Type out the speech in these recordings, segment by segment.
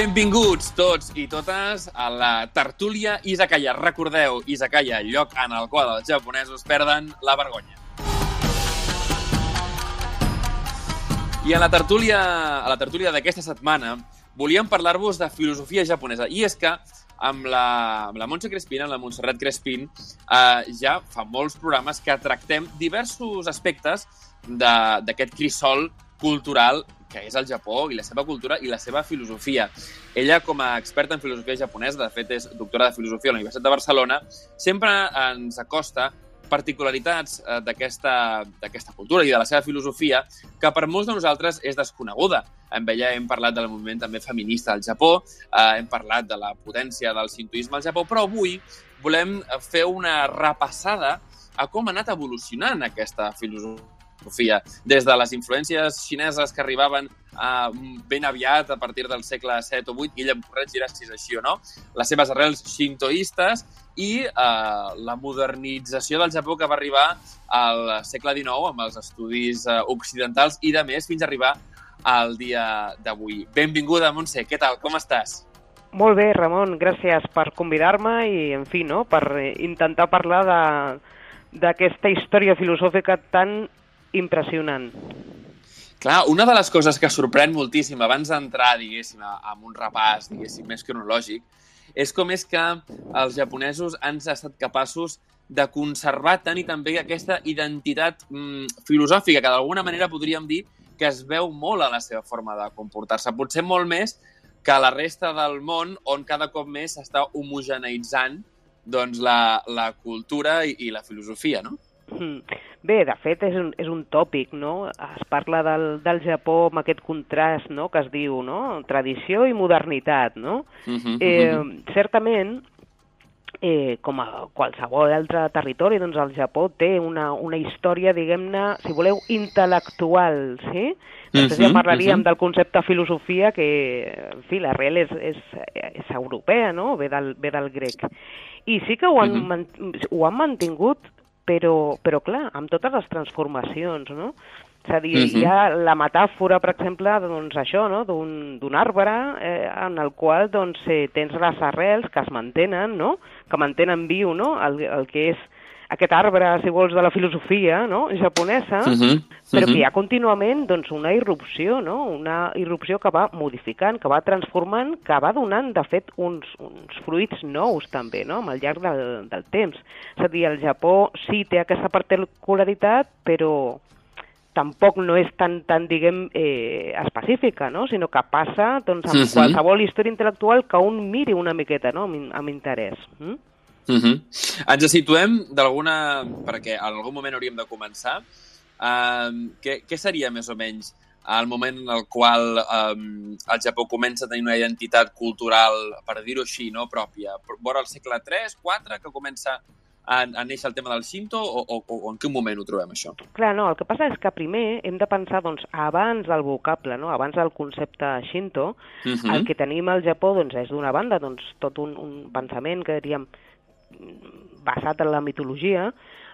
Benvinguts tots i totes a la tertúlia Izakaya. Recordeu, Izakaya, lloc en el qual els japonesos perden la vergonya. I a la tertúlia, a la tertúlia d'aquesta setmana volíem parlar-vos de filosofia japonesa. I és que amb la, amb la Montse Crespin, amb la Montserrat Crespin, eh, ja fa molts programes que tractem diversos aspectes d'aquest crisol cultural que és el Japó i la seva cultura i la seva filosofia. Ella, com a experta en filosofia japonesa, de fet és doctora de filosofia a la Universitat de Barcelona, sempre ens acosta particularitats eh, d'aquesta cultura i de la seva filosofia que per molts de nosaltres és desconeguda. Amb ella hem parlat del moviment també feminista al Japó, eh, hem parlat de la potència del sintoisme al Japó, però avui volem fer una repassada a com ha anat evolucionant aquesta filosofia Sofia, des de les influències xineses que arribaven uh, ben aviat a partir del segle VII o VIII, i ella em corregirà si és així o no, les seves arrels xintoistes i uh, la modernització del Japó que va arribar al segle XIX amb els estudis uh, occidentals i de més fins a arribar al dia d'avui. Benvinguda, Montse, què tal? Com estàs? Molt bé, Ramon, gràcies per convidar-me i, en fi, no, per intentar parlar de d'aquesta història filosòfica tan impressionant. Clar, una de les coses que sorprèn moltíssim abans d'entrar, diguéssim, amb un repàs, diguéssim, més cronològic, és com és que els japonesos han estat capaços de conservar tant i també aquesta identitat mm, filosòfica, que d'alguna manera podríem dir que es veu molt a la seva forma de comportar-se. Potser molt més que la resta del món, on cada cop més s'està homogeneitzant doncs, la, la cultura i, i la filosofia, no? Mm. Bé, de fet, és un, és un tòpic, no? Es parla del, del Japó amb aquest contrast, no?, que es diu, no?, tradició i modernitat, no? Uh -huh, eh, uh -huh. Certament, eh, com a qualsevol altre territori, doncs el Japó té una, una història, diguem-ne, si voleu, intel·lectual, sí? Després uh -huh, ja parlaríem uh -huh. del concepte filosofia, que, en fi, l'arrel és, és, és europea, no?, ve del, ve del grec. I sí que ho han, uh -huh. ho han mantingut però, però clar, amb totes les transformacions, no? És a dir, uh -huh. hi ha la metàfora, per exemple, doncs això, no? d'un arbre eh, en el qual doncs, eh, tens les arrels que es mantenen, no? que mantenen viu no? el, el que és aquest arbre, si vols, de la filosofia no? japonesa, uh -huh. però que hi ha contínuament doncs, una irrupció, no? una irrupció que va modificant, que va transformant, que va donant, de fet, uns, uns fruits nous també, no? amb el llarg del, del temps. És a dir, el Japó sí té aquesta particularitat, però tampoc no és tan, tan diguem, eh, específica, no? sinó que passa doncs, amb uh -huh. qualsevol història intel·lectual que un miri una miqueta no? amb, amb interès. Mm? Uh -huh. Ens situem d'alguna... perquè en algun moment hauríem de començar. Uh, què, què seria més o menys el moment en el qual um, el Japó comença a tenir una identitat cultural, per dir-ho així, no pròpia? Vora el segle 3, 4, que comença a, a néixer el tema del Shinto o, o, o en quin moment ho trobem, això? Clar, no, el que passa és que primer hem de pensar, doncs, abans del vocable, no? abans del concepte Shinto, uh -huh. el que tenim al Japó, doncs, és d'una banda, doncs, tot un, un pensament que diríem basat en la mitologia,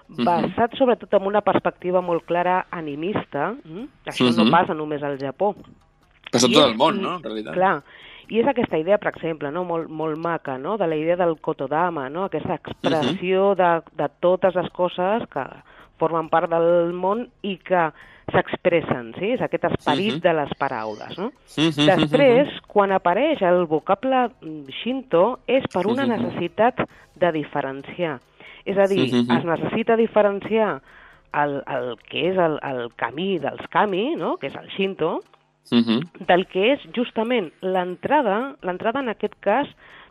basat uh -huh. sobretot en una perspectiva molt clara animista. Mm? Això uh -huh. no passa només al Japó. Passa tot el món, no?, en realitat. Clar, i és aquesta idea, per exemple, no? molt, molt maca, no? de la idea del kotodama, no? aquesta expressió uh -huh. de, de totes les coses que formen part del món i que s'expressen, sí? és aquest esperit uh -huh. de les paraules. No? Uh -huh. Després, quan apareix el vocable Shinto, és per una necessitat de diferenciar. És a dir, uh -huh. es necessita diferenciar el, el que és el, el camí dels kami, no? que és el Shinto, uh -huh. del que és justament l'entrada, l'entrada en aquest cas,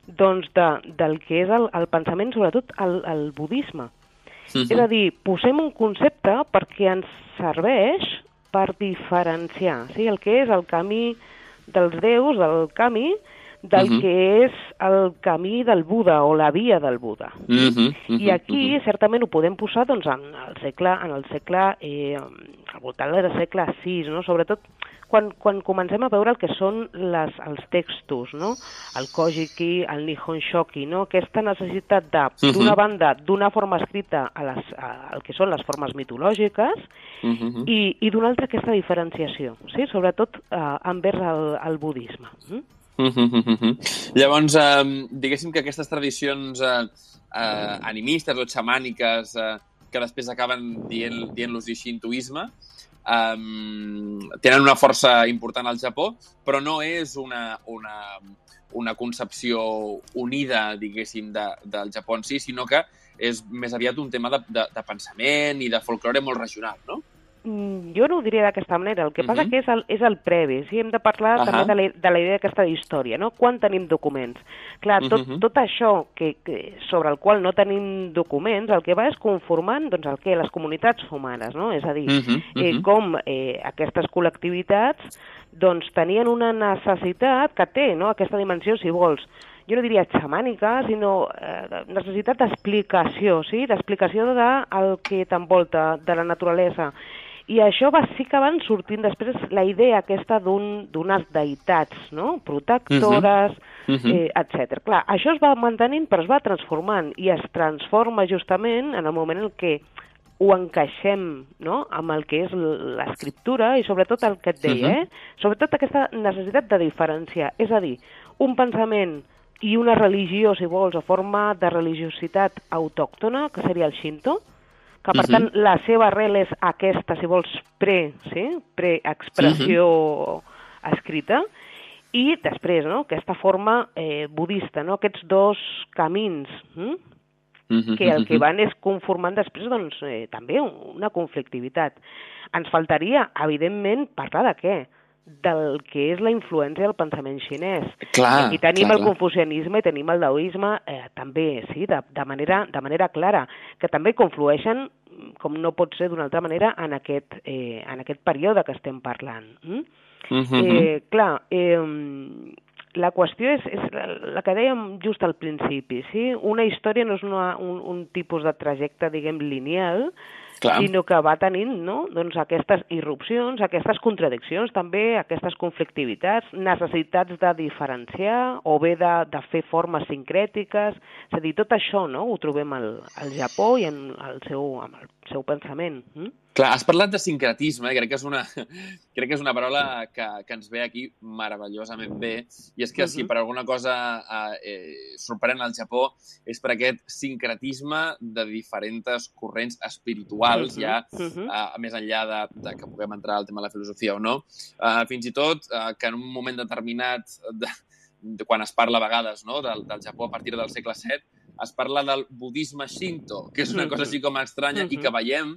doncs de, del que és el, el pensament, sobretot el, el budisme. Uh -huh. És a dir, posem un concepte perquè ens serveix per diferenciar sí? el que és el camí dels déus, el camí, del uh -huh. que és el camí del Buda o la via del Buda. Uh -huh, uh -huh, I aquí, uh -huh. certament, ho podem posar doncs, en el segle, en el segle eh, al voltant del segle VI, no? sobretot quan, quan comencem a veure el que són les, els textos, no? el Kojiki, el Nihon Shoki, no? aquesta necessitat de, d'una uh -huh. banda, d'una forma escrita a les, a, al que són les formes mitològiques uh -huh. i, i d'una altra aquesta diferenciació, sí? sobretot eh, envers el, el budisme. Mm? Uh -huh, -huh. Llavors, eh, diguéssim que aquestes tradicions eh, eh, animistes o xamàniques eh, que després acaben dient-los dient xintoisme, eh, tenen una força important al Japó, però no és una, una, una concepció unida, diguéssim, de, del Japó en si, sinó que és més aviat un tema de, de, de pensament i de folklore molt regional, no? Mm, jo no ho diria d'aquesta manera, el que uh -huh. passa mhm. que és el, és el previ, sí? hem de parlar uh -huh. també de la, de la idea d'aquesta història, no? Quan tenim documents? Clar, tot, uh -huh. tot això que, que, sobre el qual no tenim documents, el que va és conformant doncs, el que les comunitats humanes, no? És a dir, uh -huh. Uh -huh. Eh, com eh, aquestes col·lectivitats doncs, tenien una necessitat que té no? aquesta dimensió, si vols, jo no diria xamànica, sinó eh, necessitat d'explicació, sí? d'explicació del que t'envolta, de la naturalesa. I això va, sí que van sortint després la idea aquesta d'unes un, deïtats, no? protectores, uh -huh. Uh -huh. eh, etc. Clar, això es va mantenint però es va transformant i es transforma justament en el moment en què ho encaixem no? amb el que és l'escriptura i sobretot el que et deia, uh -huh. eh? sobretot aquesta necessitat de diferenciar, és a dir, un pensament i una religió, si vols, a forma de religiositat autòctona, que seria el Shinto, que per uh -huh. tant la seva arrel és aquesta, si vols, pre, sí? pre-expressió uh -huh. escrita, i després, no?, aquesta forma eh, budista, no?, aquests dos camins, hm? Uh -huh, que el que van és conformant després doncs, eh, també una conflictivitat. Ens faltaria, evidentment, parlar de què? Del que és la influència del pensament xinès. Clar, Aquí tenim clar, el confucianisme i tenim el daoisme eh, també, sí, de, de, manera, de manera clara, que també conflueixen, com no pot ser d'una altra manera, en aquest, eh, en aquest període que estem parlant. Mm? Uh -huh. eh, clar, eh, la qüestió és, és la que dèiem just al principi, sí? Una història no és una, un, un tipus de trajecte, diguem, lineal, Clar. sinó que va tenint no? doncs aquestes irrupcions, aquestes contradiccions també, aquestes conflictivitats, necessitats de diferenciar o bé de, de fer formes sincrètiques, és a dir, tot això no? ho trobem al, al Japó i en el seu, en el seu pensament. Mm? Clar, has parlat de sincretisme, eh? crec que és una, crec que és una paraula que, que ens ve aquí meravellosament bé, i és que uh -huh. si per alguna cosa eh, eh, sorprèn al Japó és per aquest sincretisme de diferents corrents espirituals, uh -huh. ja uh -huh. eh, més enllà de, de que puguem entrar al tema de la filosofia o no. Eh, fins i tot eh, que en un moment determinat, de, de, quan es parla a vegades no? del, del Japó a partir del segle VII, es parla del budisme shinto, que és una cosa així com estranya uh -huh. i que veiem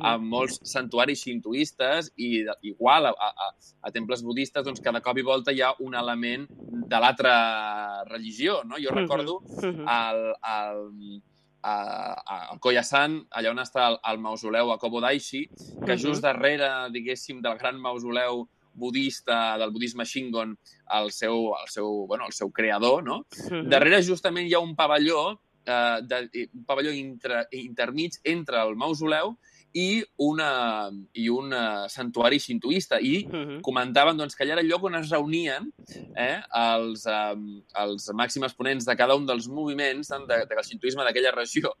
a molts santuaris shintoistes i igual a, a, a temples budistes, doncs cada cop i volta hi ha un element de l'altra religió, no? Jo recordo el, el, a, a Koyasan, allà on està el, el mausoleu a Kobodaishi, que just darrere, diguéssim, del gran mausoleu budista, del budisme Shingon, el seu, el seu, bueno, el seu creador, no? Uh -huh. Darrere justament hi ha un pavelló, eh, de, un pavelló intra, intermig entre el mausoleu i, una, i un uh, santuari xintoista. I uh -huh. comentaven doncs, que allà era el lloc on es reunien eh, els, um, els màxims exponents de cada un dels moviments tant de, de, del xintoisme d'aquella regió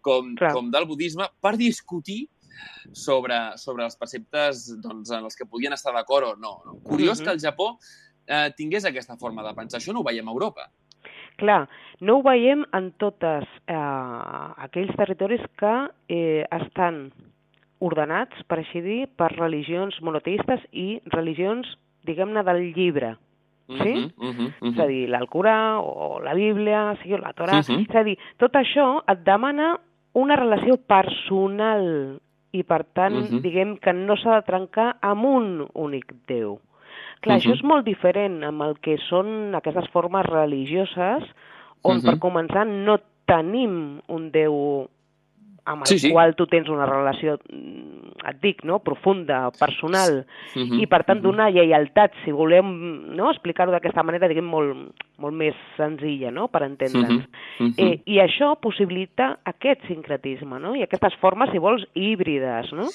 com, com del budisme per discutir sobre, sobre els preceptes doncs, en els que podien estar d'acord o no. no? Curiós uh -huh. que el Japó eh, tingués aquesta forma de pensar. Això no ho veiem a Europa. Clar, no ho veiem en totes eh, aquells territoris que eh, estan ordenats, per així dir, per religions monoteistes i religions, diguem-ne, del llibre. Sí? Uh -huh, uh -huh, uh -huh. És a dir, l'Alcorà o la Bíblia, sí, o la Torà... Uh -huh. És a dir, tot això et demana una relació personal i per tant, uh -huh. diguem que no s'ha de trencar amb un únic Déu. Clar, uh -huh. això és molt diferent amb el que són aquestes formes religioses on, uh -huh. per començar, no tenim un Déu amb el sí, sí. qual tu tens una relació, mm, et dic, no? profunda, personal, uh -huh. i per tant uh -huh. donar lleialtat, si volem no? explicar-ho d'aquesta manera, diguem, molt, molt més senzilla, no? per entendre'ns. Uh -huh. eh, I això possibilita aquest sincretisme, no? i aquestes formes, si vols, híbrides. No?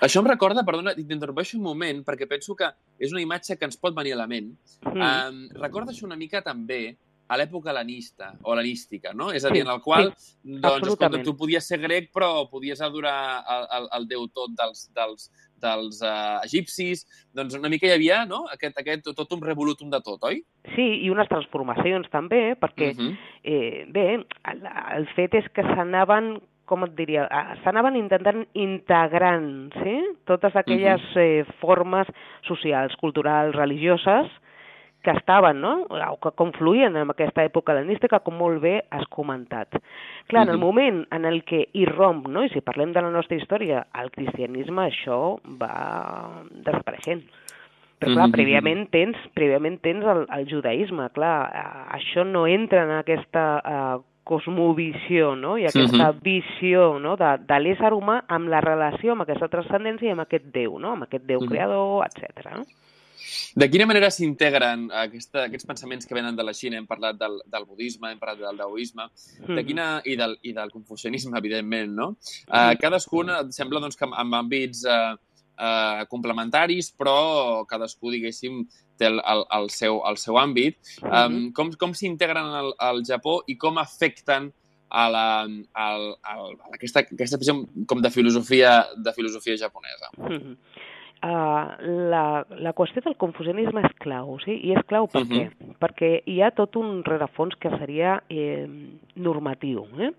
Això em recorda, perdona, t'interrompeixo un moment, perquè penso que és una imatge que ens pot venir a la ment. -huh. um, recorda això una mica també a l'època helenista o hel·lenística, no? És a dir, en el qual sí, doncs, escolta, tu podies ser grec però podies adorar el, el, el déu tot dels, dels, dels uh, egipcis, doncs una mica hi havia no? aquest, aquest tot un revolutum de tot, oi? Sí, i unes transformacions també, perquè, uh -huh. eh, bé, el, el fet és que s'anaven com et diria, s'anaven intentant integrant sí? totes aquelles uh -huh. eh, formes socials, culturals, religioses, que estaven, no? o que confluïen en aquesta època hel·lenística, com molt bé has comentat. Clar, en el moment en el que irromp, no? i si parlem de la nostra història, el cristianisme, això va desapareixent. Però, clar, prèviament tens, prèviament tens el, el judaïsme, clar, això no entra en aquesta uh, cosmovisió, no? I aquesta uh -huh. visió no? de, de l'ésser humà amb la relació amb aquesta transcendència i amb aquest Déu, no? Amb aquest Déu uh -huh. creador, etc. No? De quina manera s'integren aquests pensaments que venen de la Xina? Hem parlat del, del budisme, hem parlat del daoisme, mm. de quina, i, del, i del confucianisme, evidentment, no? Uh, cadascun sembla doncs, que amb àmbits uh, uh, complementaris, però cadascú, diguéssim, té el, el, el, seu, el seu àmbit. Um, mm -hmm. Com, com s'integren al, al Japó i com afecten a, la, a, a, a aquesta, aquesta com de filosofia, de filosofia japonesa? Mm -hmm. Uh, la, la qüestió del confusionisme és clau, sí? I és clau per uh -huh. què? Perquè hi ha tot un rerefons que seria eh, normatiu, eh?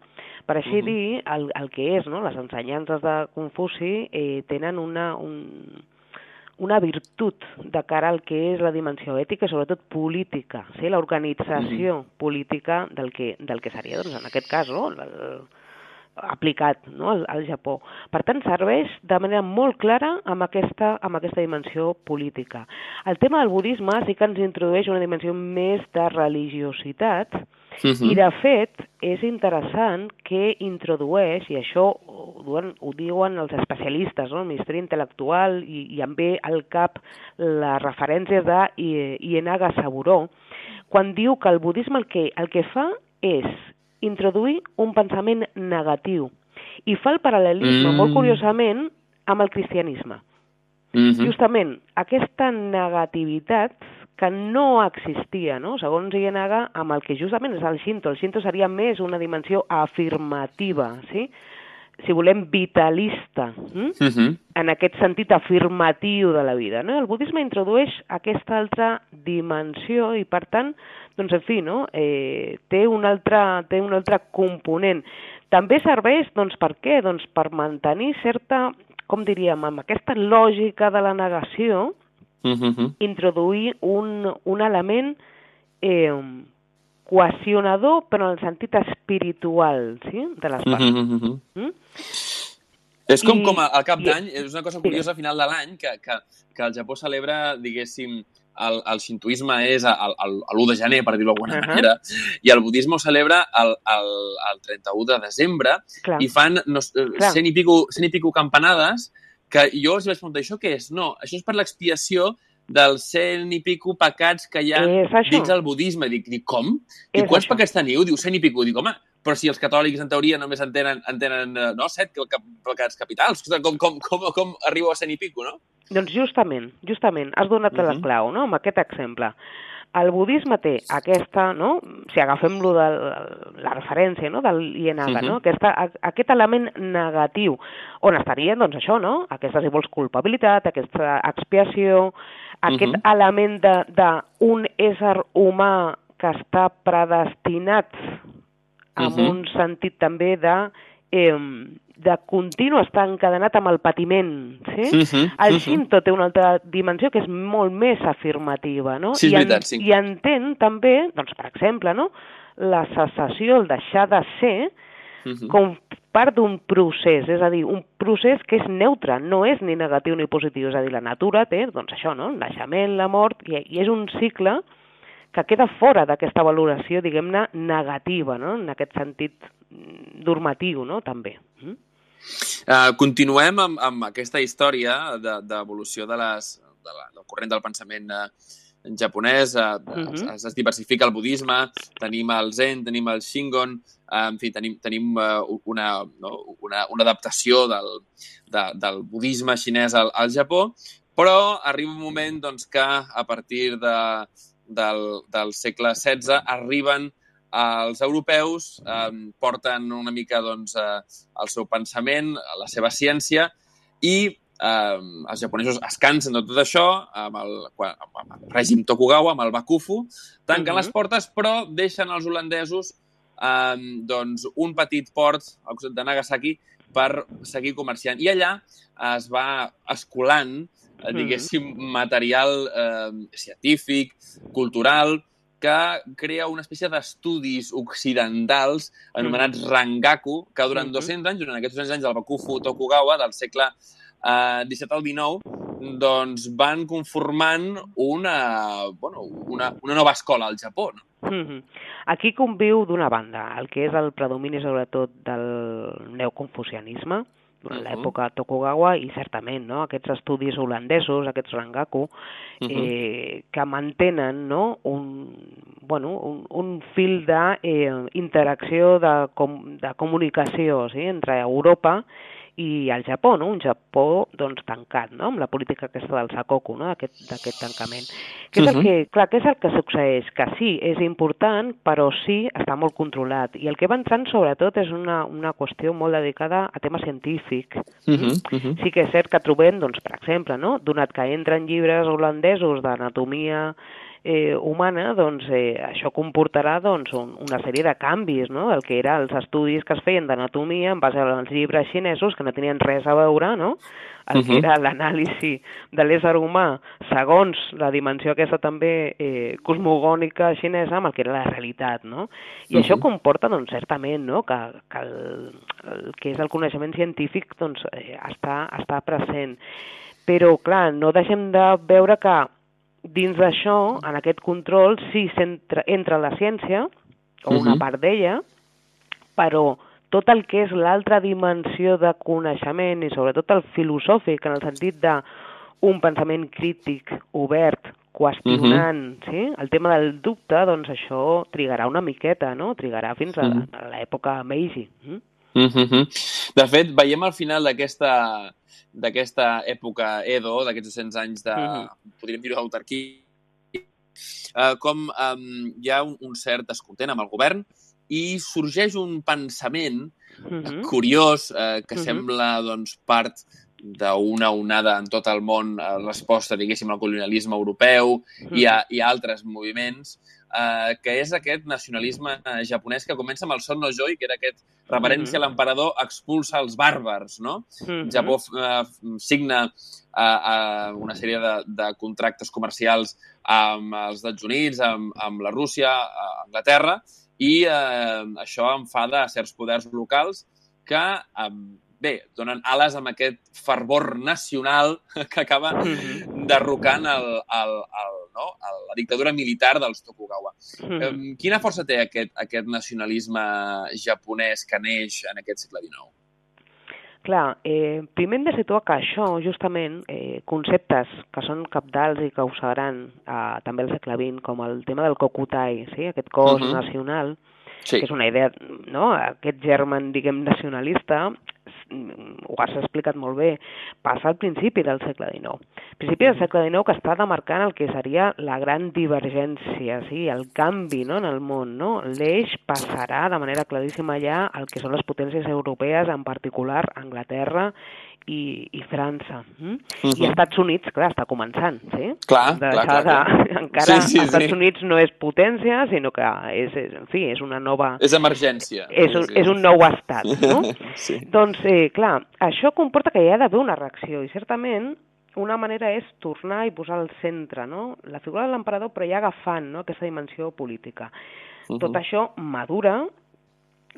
Per així uh -huh. dir, el, el que és, no? Les ensenyances de Confuci eh, tenen una, un, una virtut de cara al que és la dimensió ètica i sobretot política, sí? l'organització uh -huh. política del que, del que seria, doncs, en aquest cas, no? el, el, aplicat no, al, al Japó. Per tant, serveix de manera molt clara amb aquesta, amb aquesta dimensió política. El tema del budisme sí que ens introdueix una dimensió més de religiositat uh -huh. i, de fet, és interessant que introdueix, i això ho, duen, ho diuen els especialistes, no? el Ministeri Intel·lectual, i, i em ve al cap les referències de Ienaga Saburó, quan diu que el budisme el que, el que fa és introduir un pensament negatiu i fa el paral·lelisme, mm. molt curiosament, amb el cristianisme. Mm -hmm. Justament, aquesta negativitat que no existia, no? segons Ienaga, amb el que justament és el Shinto. El Shinto seria més una dimensió afirmativa, sí? si volem, vitalista, hm? uh -huh. en aquest sentit afirmatiu de la vida. No? El budisme introdueix aquesta altra dimensió i, per tant, doncs, en fi, no? eh, té, un altre, té un altre component. També serveix, doncs, per què? Doncs per mantenir certa, com diríem, amb aquesta lògica de la negació, uh -huh. introduir un, un element eh, cohesionador, però en el sentit espiritual, sí?, de les parts. Uh -huh. mm? És com, I, com al cap d'any, és una cosa curiosa, a final de l'any, que, que, que el Japó celebra, diguéssim, el, el xintuisme és l'1 de gener, per dir-ho d'alguna uh -huh. manera, i el budisme ho celebra el, el, el 31 de desembre, Clar. i fan no, Clar. cent, i pico, cent i pico campanades que jo els vaig preguntar, això què és? No, això és per l'expiació dels cent i pico pecats que hi ha dins del budisme. Dic, dic com? I quants això. pecats teniu? Diu cent i pico. Dic, home, però si els catòlics, en teoria, només en tenen, en tenen eh, no, set pecats capitals. Com, com, com, com arribeu a cent i pico, no? Doncs justament, justament, has donat uh -huh. la mhm. clau, no?, amb aquest exemple. El budisme té aquesta, no? si agafem lo de la referència no? del Ienaga, uh -huh. no? Mhm. aquesta, aquest element negatiu, on estaria doncs, això, no? aquesta, si vols, culpabilitat, aquesta expiació, aquest uh -huh. element d'un ésser humà que està predestinat amb uh -huh. un sentit també de eh, de continu estar encadenat amb el patiment, sí? Uh -huh, el uh -huh. té una altra dimensió que és molt més afirmativa, no? Sí, és I, veritat, sí. I entén també, doncs, per exemple, no? la cessació, el deixar de ser, uh -huh. com part d'un procés, és a dir, un procés que és neutre, no és ni negatiu ni positiu, és a dir, la natura té, doncs això, no? el naixement, la mort, i, i és un cicle que queda fora d'aquesta valoració, diguem-ne, negativa, no? en aquest sentit mm, normatiu, no?, també. Mm? Uh, continuem amb, amb aquesta història d'evolució de, de les, de la, del corrent del pensament uh, japonès, uh, uh -huh. es, es diversifica el budisme, tenim el zen, tenim el shingon, uh, en fi, tenim, tenim uh, una, no, una, una adaptació del, de, del budisme xinès al, al Japó, però arriba un moment doncs, que a partir de, del, del segle XVI arriben els europeus, eh, porten una mica doncs, eh, el seu pensament, la seva ciència, i eh, els japonesos es cansen de tot això, amb el, amb el règim Tokugawa, amb el Bakufu, tanquen uh -huh. les portes, però deixen els holandesos eh, doncs, un petit port al costat de Nagasaki per seguir comerciant. I allà es va escolant, diguéssim, material eh, científic, cultural, que crea una espècie d'estudis occidentals anomenats mm. Rangaku, que durant 200 anys, durant aquests 200 anys del Bakufu Tokugawa, del segle eh, 17 al 19, doncs van conformant una, bueno, una, una nova escola al Japó. No? Mm -hmm. Aquí conviu d'una banda el que és el predomini sobretot del neoconfucianisme, durant uh -huh. l'època Tokugawa i certament no, aquests estudis holandesos, aquests Rangaku, uh -huh. eh, que mantenen no, un, bueno, un, un fil d'interacció eh, de, com, de comunicació sí, entre Europa i al Japó, no? un Japó doncs, tancat, no? amb la política aquesta del Sakoku, no? d'aquest tancament. Què és, el que, clar, què és el que succeeix? Que sí, és important, però sí està molt controlat. I el que va entrant, sobretot, és una, una qüestió molt dedicada a tema científic. Uh -huh, uh -huh. Sí que és cert que trobem, doncs, per exemple, no? donat que entren llibres holandesos d'anatomia eh, humana, doncs eh, això comportarà doncs, un, una sèrie de canvis, no?, del que eren els estudis que es feien d'anatomia en base als llibres xinesos que no tenien res a veure, no?, el que era l'anàlisi de l'ésser humà segons la dimensió aquesta també eh, cosmogònica xinesa amb el que era la realitat, no? I uh -huh. això comporta, doncs, certament, no?, que, que el, el que és el coneixement científic, doncs, eh, està, està present. Però, clar, no deixem de veure que dins d'això, en aquest control, sí entra, entra la ciència, o una uh -huh. part d'ella, però tot el que és l'altra dimensió de coneixement i sobretot el filosòfic, en el sentit de un pensament crític, obert, qüestionant, uh -huh. sí? el tema del dubte, doncs això trigarà una miqueta, no? Trigarà fins a, uh -huh. a l'època Meiji. Mm? Uh -huh. De fet, veiem al final d'aquesta d'aquesta època Edo, d'aquests 200 anys de, mm -hmm. podríem dir-ho, d'autarquia, eh, com eh, hi ha un, un cert descontent amb el govern i sorgeix un pensament mm -hmm. curiós eh, que mm -hmm. sembla doncs, part d'una onada en tot el món a resposta, diguéssim, al colonialisme europeu mm -hmm. i, a, i a altres moviments, eh, que és aquest nacionalisme japonès que comença amb el Son no Joi, que era aquest reverència mm -hmm. a l'emperador expulsa els bàrbars, no? Mm -hmm. Japó eh, signa eh, eh, una sèrie de, de contractes comercials amb els Estats Units, amb, amb la Rússia, a Anglaterra, i eh, això enfada a certs poders locals que eh, bé, donen ales amb aquest fervor nacional que acaba mm -hmm. derrocant el, el, el, no? la dictadura militar dels Tokugawa. Mm -hmm. Quina força té aquest, aquest nacionalisme japonès que neix en aquest segle XIX? Clar, eh, primer hem de situar que això, justament, eh, conceptes que són capdals i que ho seran eh, també al segle XX, com el tema del kokutai, sí? aquest cos uh -huh. nacional, sí. que és una idea, no? aquest germen, diguem, nacionalista, ho has explicat molt bé, passa al principi del segle XIX. Principi del segle XIX que està demarcant el que seria la gran divergència, sí, el canvi no, en el món. No? L'eix passarà de manera claríssima allà el que són les potències europees, en particular Anglaterra i, i França. Mm? Uh -huh. I Estats Units, clar, està començant, sí? Clar, de clar, clar, clar. De, encara sí, sí, Estats sí. Units no és potència, sinó que és, és, en fi, és una nova... És emergència. És, un, sí, és un nou estat, no? sí. Doncs, eh, clar, això comporta que hi ha d'haver una reacció, i certament una manera és tornar i posar al centre no? la figura de l'emperador, però ja agafant no? aquesta dimensió política. Uh -huh. Tot això madura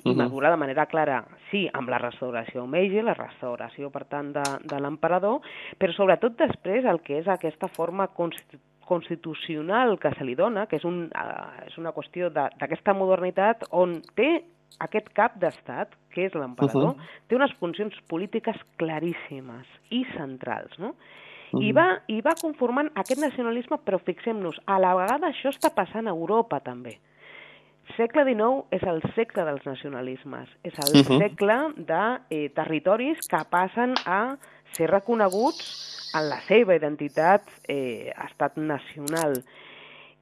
i uh -huh. madura de manera clara, sí, amb la restauració Meiji, la restauració, per tant, de, de l'emperador, però sobretot després el que és aquesta forma constitu constitucional que se li dona, que és, un, uh, és una qüestió d'aquesta modernitat on té aquest cap d'estat, que és l'emperador, uh -huh. té unes funcions polítiques claríssimes i centrals, no? Uh -huh. I, va, I va conformant aquest nacionalisme, però fixem-nos, a la vegada això està passant a Europa també segle XIX és el segle dels nacionalismes, és el uh -huh. segle de eh, territoris que passen a ser reconeguts en la seva identitat eh, estat nacional.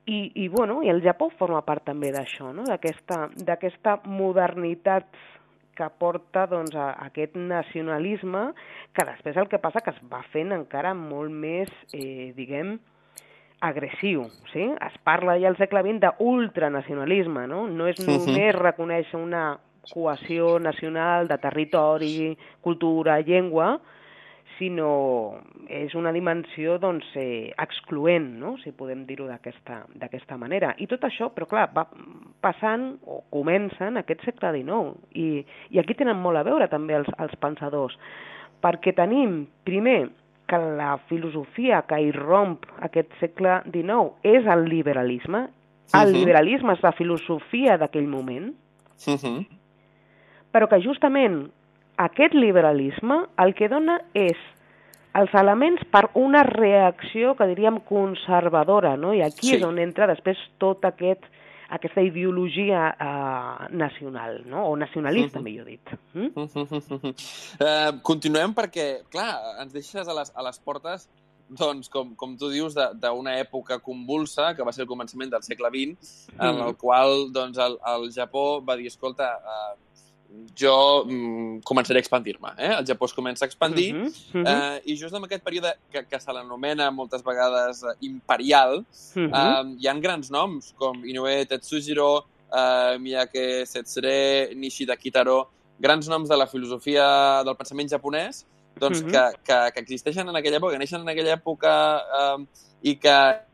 I, i, bueno, i el Japó forma part també d'això, no? d'aquesta modernitat que porta doncs, a, a aquest nacionalisme que després el que passa que es va fent encara molt més, eh, diguem, agressiu, sí? Es parla ja al segle XX d'ultranacionalisme, no? No és només reconèixer una cohesió nacional de territori, cultura, llengua, sinó és una dimensió doncs, eh, excloent, no? si podem dir-ho d'aquesta manera. I tot això, però clar, va passant o comença en aquest segle XIX i, i aquí tenen molt a veure també els, els pensadors, perquè tenim, primer, que la filosofia que irromp aquest segle XIX és el liberalisme. El liberalisme és la filosofia d'aquell moment, uh -huh. però que justament aquest liberalisme el que dona és els elements per una reacció que diríem conservadora, no? I aquí sí. és on entra després tot aquest aquesta ideologia eh, nacional, no? o nacionalista, uh -huh. millor dit. Mm? Uh -huh. uh, continuem perquè, clar, ens deixes a les, a les portes doncs, com, com tu dius, d'una època convulsa, que va ser el començament del segle XX, en el qual doncs, el, el Japó va dir, escolta, uh, jo mm, començaré a expandir-me. Eh? El Japó es comença a expandir uh -huh, uh -huh. Eh, i just en aquest període que, que se l'anomena moltes vegades eh, imperial, uh -huh. eh, hi han grans noms com Inoue Tetsujiro, eh, Miyake Setsure, Nishida Kitaro, grans noms de la filosofia del pensament japonès doncs, uh -huh. que, que, que existeixen en aquella època, que neixen en aquella època eh, i que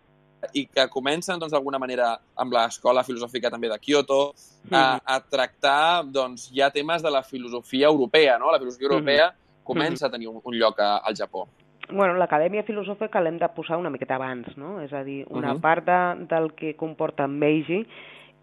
i que comencen, doncs, d'alguna manera, amb l'escola filosòfica també de Kyoto, a, a tractar, doncs, ja temes de la filosofia europea, no? La filosofia europea comença a tenir un, un lloc a, al Japó. Bueno, l'acadèmia filosòfica l'hem de posar una miqueta abans, no? És a dir, una uh -huh. part de, del que comporta Meiji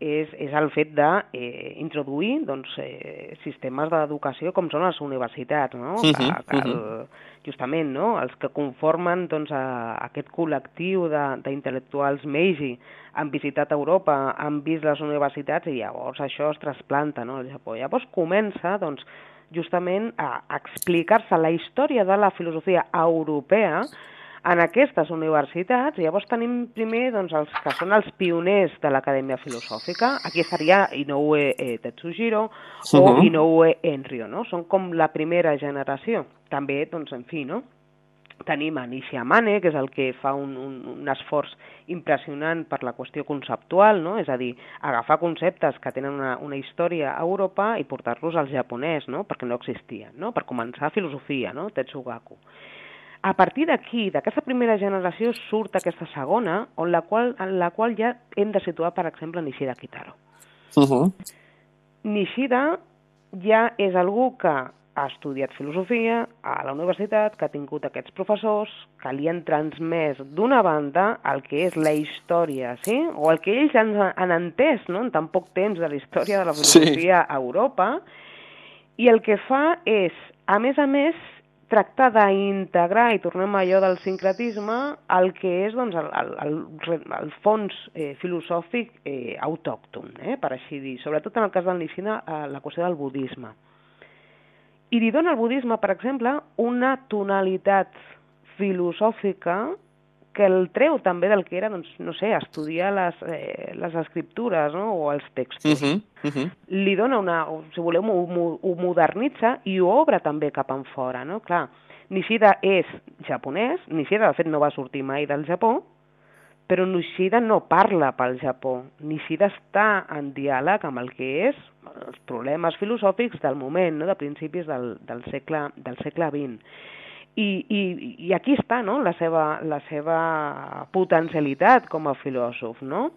és, és el fet d'introduir eh, doncs, eh, sistemes d'educació com són les universitats, no? Uh -huh, que, que el, uh -huh. Justament no? els que conformen doncs, a, a aquest col·lectiu d'intel·lectuals Meiji han visitat Europa, han vist les universitats i llavors això es trasplanta no, al Japó. Llavors comença doncs, justament a explicar-se la història de la filosofia europea en aquestes universitats, llavors tenim primer doncs, els que són els pioners de l'Acadèmia Filosòfica. Aquí seria Inoue eh, Tetsujiro o uh -huh. Inoue Enryo, no? Són com la primera generació. També, doncs, en fi, no? Tenim a Nishiamane, que és el que fa un, un, un esforç impressionant per la qüestió conceptual, no? és a dir, agafar conceptes que tenen una, una història a Europa i portar-los al japonès, no? perquè no existien, no? per començar filosofia, no? Tetsugaku. A partir d'aquí, d'aquesta primera generació, surt aquesta segona, on la qual, en la qual ja hem de situar, per exemple, Nishida Kitaro. Uh -huh. Nishida ja és algú que ha estudiat filosofia a la universitat, que ha tingut aquests professors, que li han transmès d'una banda el que és la història, sí? o el que ells han, han entès no? en tan poc temps de la història de la filosofia sí. a Europa, i el que fa és, a més a més, tractar d'integrar, i tornem a allò del sincretisme, el que és doncs, el, el, el, el fons eh, filosòfic eh, autòcton, eh, per així dir, sobretot en el cas del Nishina, eh, la qüestió del budisme. I li dona al budisme, per exemple, una tonalitat filosòfica que el treu també del que era, doncs, no sé, estudiar les, eh, les escriptures no? o els textos. Uh -huh, uh -huh. Li dona una, si voleu, ho, ho modernitza i ho obre també cap en fora, no? Clar, Nishida és japonès, Nishida de fet no va sortir mai del Japó, però Nishida no parla pel Japó. Nishida està en diàleg amb el que és els problemes filosòfics del moment, no? de principis del, del, segle, del segle XX. I, i, i aquí està no? la, seva, la seva potencialitat com a filòsof, no?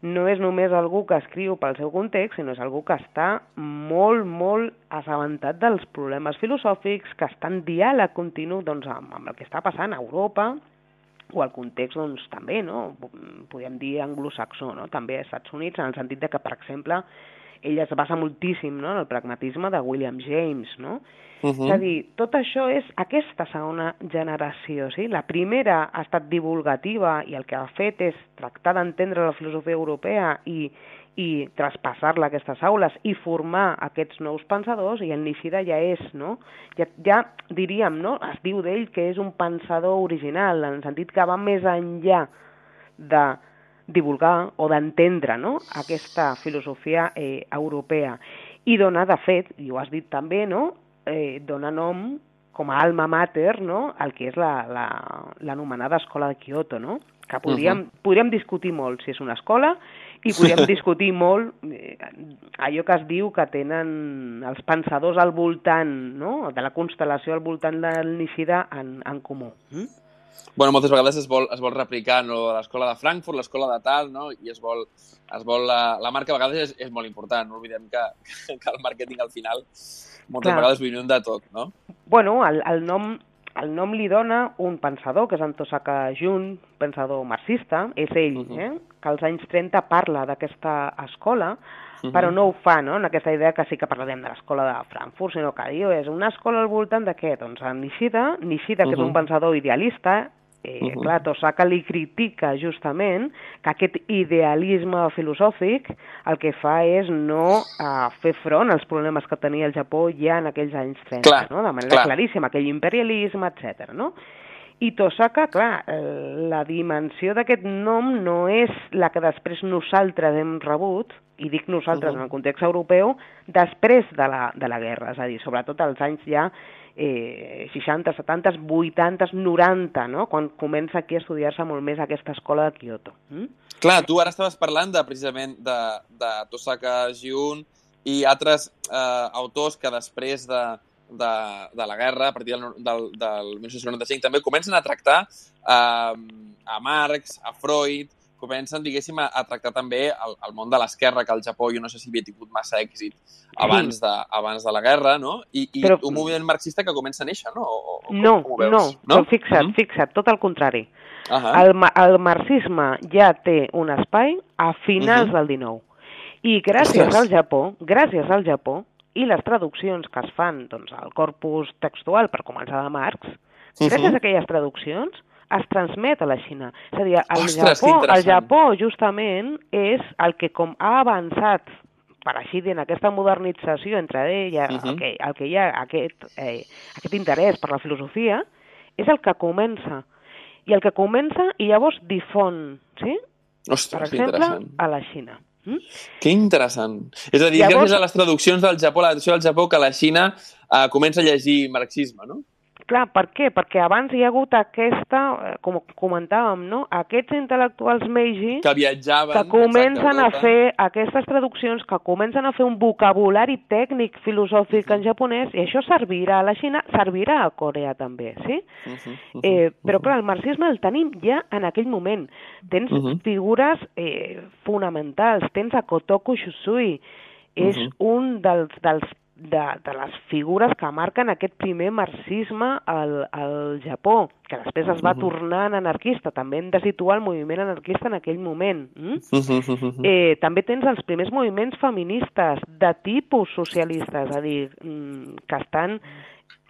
No és només algú que escriu pel seu context, sinó és algú que està molt, molt assabentat dels problemes filosòfics, que està en diàleg continu doncs, amb, amb el que està passant a Europa, o al context doncs, també, no? podríem dir anglosaxó, no? també als Estats Units, en el sentit de que, per exemple, ell es basa moltíssim no? en el pragmatisme de William James, no? Uh -huh. És a dir, tot això és aquesta segona generació, sí? La primera ha estat divulgativa i el que ha fet és tractar d'entendre la filosofia europea i, i traspassar-la a aquestes aules i formar aquests nous pensadors i el Nishida ja és, no? Ja, ja diríem, no? Es diu d'ell que és un pensador original, en el sentit que va més enllà de divulgar o d'entendre no? aquesta filosofia eh, europea. i dona, de fet, i ho has dit també, no? eh, dona nom com a alma mater no? el que és l'anomenada la, la, escola de Kyoto, no? que podríem, uh -huh. podríem discutir molt si és una escola i podríem discutir molt eh, allò que es diu que tenen els pensadors al voltant, no? de la constel·lació al voltant del Nishida en, en comú. Mm? bueno, moltes vegades es vol, es vol replicar no, l'escola de Frankfurt, l'escola de tal, no? i es vol, es vol la, la marca a vegades és, és molt important. No oblidem que, que el màrqueting al final moltes Clar. vegades viuen de tot, no? Bueno, el, el, nom, el nom li dona un pensador, que és en Tosaka Jun, pensador marxista, és ell, uh -huh. eh? Que als anys 30 parla d'aquesta escola, uh -huh. però no ho fa, no?, en aquesta idea que sí que parlarem de l'escola de Frankfurt, sinó que diu, és una escola al voltant de què? Doncs en Nishida, Nishida, que uh -huh. és un pensador idealista, Eh, uh -huh. Clar, Tosaka li critica justament que aquest idealisme filosòfic el que fa és no uh, fer front als problemes que tenia el Japó ja en aquells anys 30, clar, no? de manera clar. claríssima, aquell imperialisme, etc. no? I Tosaka, clar, la dimensió d'aquest nom no és la que després nosaltres hem rebut, i dic nosaltres uh -huh. en el context europeu, després de la, de la guerra, és a dir, sobretot als anys ja eh, 60, 70, 80, 90, no? quan comença aquí a estudiar-se molt més aquesta escola de Kyoto. Mm? Clar, tu ara estaves parlant de, precisament de, de Tosaka Jiun i altres eh, autors que després de, de, de la guerra, a partir del, del, del 1995, també comencen a tractar eh, a Marx, a Freud, comencen, diguéssim, a, a tractar també el, el món de l'esquerra, que al Japó jo no sé si havia tingut massa èxit abans de, abans de la guerra, no? I, i però... un moviment marxista que comença a néixer, no? O, o, no, com, com no, no, fixa't, mm -hmm. fixa't, tot el contrari. Uh -huh. el, el marxisme ja té un espai a finals uh -huh. del 19. I gràcies Ostres. al Japó, gràcies al Japó, i les traduccions que es fan doncs, al corpus textual, per començar de Marx, gràcies uh -huh. a aquelles traduccions, es transmet a la Xina. És a dir, el, Ostres, Japó, el Japó justament és el que com ha avançat per així dir, en aquesta modernització entre ella, uh -huh. el, que, el que hi ha aquest, eh, aquest interès per la filosofia, és el que comença. I el que comença i llavors difon, sí? Ostres, per exemple, a la Xina. Mm? Que interessant. És a dir, llavors... gràcies a les traduccions del Japó, la traducció del Japó, que la Xina eh, comença a llegir marxisme, no? Clar, per què? Perquè abans hi ha hagut aquesta, eh, com comentàvem, no? aquests intel·lectuals Meiji que viatjaven, que comencen a fer aquestes traduccions, que comencen a fer un vocabulari tècnic filosòfic -huh. en japonès, i això servirà a la Xina, servirà a Corea també, sí? Uh -huh, uh -huh, eh, però clar, el marxisme el tenim ja en aquell moment. Tens uh -huh. figures eh, fonamentals, tens a Kotoku Shusui, és uh -huh. un dels, dels de, de les figures que marquen aquest primer marxisme al, al Japó, que després es va tornant anarquista. També hem de situar el moviment anarquista en aquell moment. Mm? Eh, també tens els primers moviments feministes de tipus socialista, és a dir, mm, que estan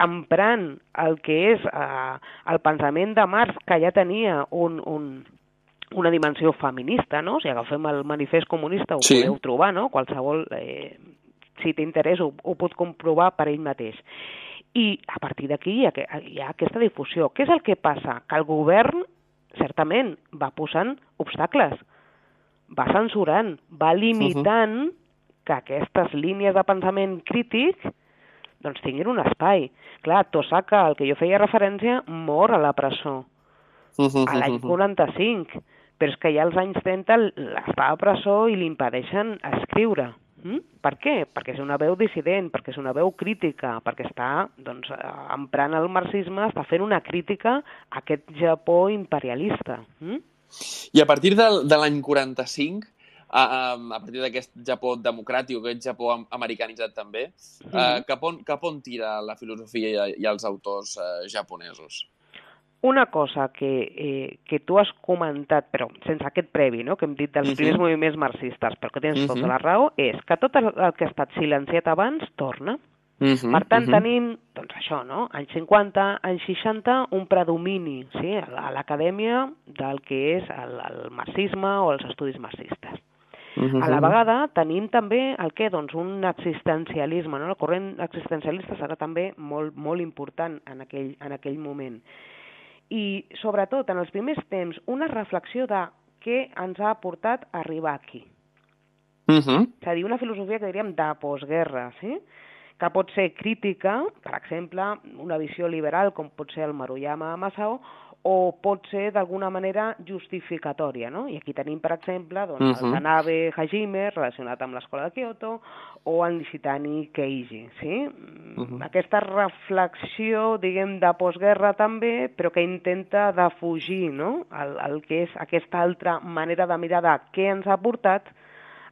emprant el que és eh, el pensament de Marx, que ja tenia un, un, una dimensió feminista, no? Si agafem el manifest comunista ho sí. podeu trobar, no? Qualsevol eh, si té interès ho, ho pot comprovar per ell mateix. I a partir d'aquí hi, ha, hi ha aquesta difusió. Què és el que passa? Que el govern, certament, va posant obstacles, va censurant, va limitant uh -huh. que aquestes línies de pensament crític doncs tinguin un espai. Clar, Tosaka, al que jo feia referència, mor a la presó, uh -huh, a l'any 45, però és que ja als anys 30 està a presó i li impedeixen escriure. Mm? Per què? Perquè és una veu dissident, perquè és una veu crítica, perquè està doncs, emprant el marxisme, està fent una crítica a aquest Japó imperialista. Mm? I a partir del, de l'any 45, a, a, a partir d'aquest Japó democràtic, aquest Japó americanitzat també, mm. eh, cap, on, cap on tira la filosofia i, i els autors eh, japonesos? Una cosa que, eh, que tu has comentat, però sense aquest previ, no? que hem dit dels uh -huh. primers moviments marxistes, però que tens uh -huh. tota la raó, és que tot el, que ha estat silenciat abans torna. Uh -huh, per tant, uh -huh. tenim, doncs això, no? anys 50, anys 60, un predomini sí? a l'acadèmia del que és el, el marxisme o els estudis marxistes. Uh -huh. A la vegada tenim també el que? Doncs un existencialisme, no? el corrent existencialista serà també molt, molt important en aquell, en aquell moment i, sobretot, en els primers temps, una reflexió de què ens ha portat a arribar aquí. Uh -huh. És a dir, una filosofia que diríem de postguerra, sí? que pot ser crítica, per exemple, una visió liberal com pot ser el Maruyama Masao, o pot ser d'alguna manera justificatòria, no? I aquí tenim, per exemple, doncs, uh -huh. el Tanabe Hajime, relacionat amb l'escola de Kyoto, o el Nishitani Keiji, sí? Uh -huh. Aquesta reflexió, diguem, de postguerra també, però que intenta defugir, no?, el, el que és aquesta altra manera de mirar de què ens ha portat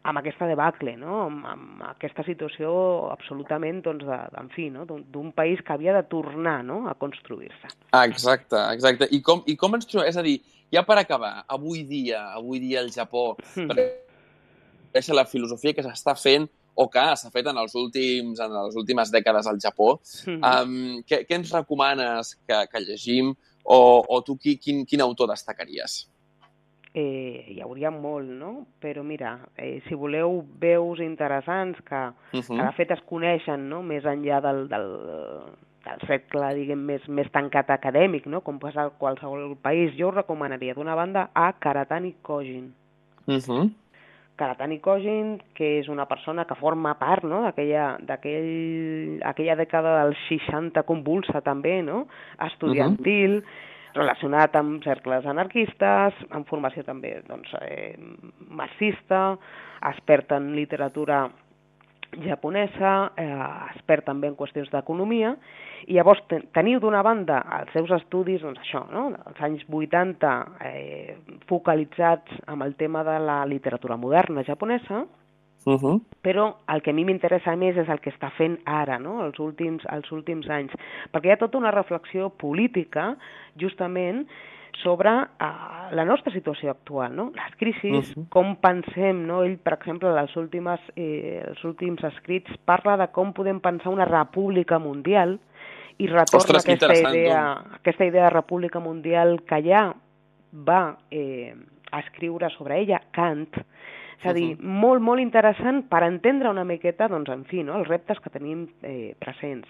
amb aquesta debacle, no? amb, amb aquesta situació absolutament, doncs, de, en fi, no? d'un país que havia de tornar no? a construir-se. Exacte, exacte. I com, I com ens trobem? És a dir, ja per acabar, avui dia, avui dia el Japó, mm. per la filosofia que s'està fent o que s'ha fet en, els últims, en les últimes dècades al Japó, mm. um, què, què ens recomanes que, que llegim o, o tu qui, quin, quin autor destacaries? Eh, hi hauria molt, no? Però mira, eh, si voleu veus interessants que, uh -huh. que de fet es coneixen no? més enllà del, del, del cercle, diguem, més, més tancat acadèmic, no? com passa a qualsevol país, jo us recomanaria d'una banda a Karatani Kojin. Uh -huh. Karatani Kojin, que és una persona que forma part no? d'aquella aquella dècada dels 60 convulsa també, no? estudiantil, uh -huh relacionat amb cercles anarquistes, amb formació també doncs, eh, marxista, expert en literatura japonesa, eh, expert també en qüestions d'economia, i llavors teniu d'una banda els seus estudis, doncs això, no? els anys 80 eh, focalitzats amb el tema de la literatura moderna japonesa, Uh -huh. Però el que a mi m'interessa més és el que està fent ara, no? els, últims, els últims anys, perquè hi ha tota una reflexió política, justament, sobre uh, la nostra situació actual, no? les crisis, uh -huh. com pensem, no? ell, per exemple, els, últimes, eh, els últims escrits parla de com podem pensar una república mundial i retorna Ostres, aquesta, idea, aquesta idea de república mundial que ja va eh, escriure sobre ella Kant, és a dir, uh -huh. molt, molt interessant per entendre una miqueta, doncs, en fi, no?, els reptes que tenim eh, presents.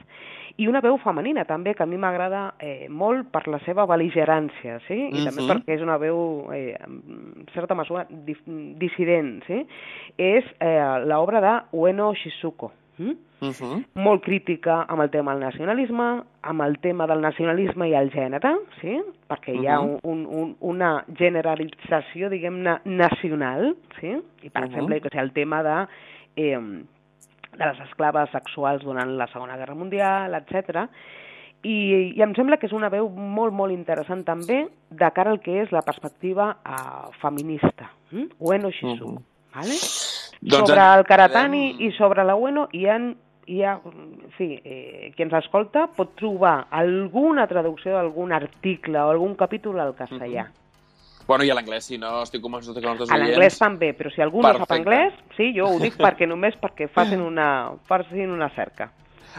I una veu femenina, també, que a mi m'agrada eh, molt per la seva beligerància, sí? I uh -huh. també perquè és una veu, eh, en certa mesura, dissident, sí? És eh, l'obra de Ueno Shizuko. Mm? Uh -huh. molt crítica amb el tema del nacionalisme, amb el tema del nacionalisme i el gènere, sí? perquè uh -huh. hi ha un, un, una generalització, diguem-ne, nacional, sí? i per uh -huh. exemple, que el tema de, eh, de les esclaves sexuals durant la Segona Guerra Mundial, etc. I, i em sembla que és una veu molt, molt interessant també de cara al que és la perspectiva uh, feminista, mm? Ueno Shizu, uh -huh. vale? Doncs sobre el Karatani i sobre la Ueno hi ha hi ha, en fi, eh, qui ens escolta pot trobar alguna traducció d'algun article o algun capítol al castellà. Uh -huh. Bueno, i a l'anglès, si no, estic convençut que els A l'anglès també, però si algú Perfecte. no sap anglès, sí, jo ho dic perquè només perquè facin una, facin una cerca.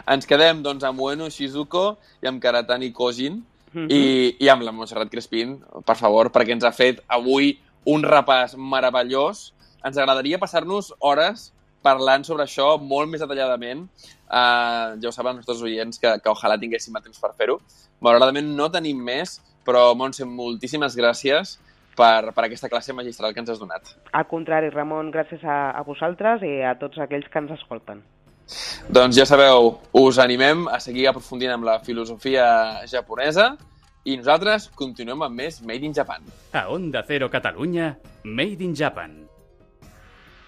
Ens quedem, doncs, amb Ueno Shizuko i amb Karatani Kojin uh -huh. i, i amb la Montserrat Crespin, per favor, perquè ens ha fet avui un repàs meravellós. Ens agradaria passar-nos hores parlant sobre això molt més detalladament. Uh, ja ho saben els nostres oients que, que ojalà tinguéssim a temps per fer-ho. Malauradament no tenim més, però Montse, moltíssimes gràcies per, per aquesta classe magistral que ens has donat. Al contrari, Ramon, gràcies a, a vosaltres i a tots aquells que ens escolten. Doncs ja sabeu, us animem a seguir aprofundint amb la filosofia japonesa i nosaltres continuem amb més Made in Japan. A Onda Cero Catalunya, Made in Japan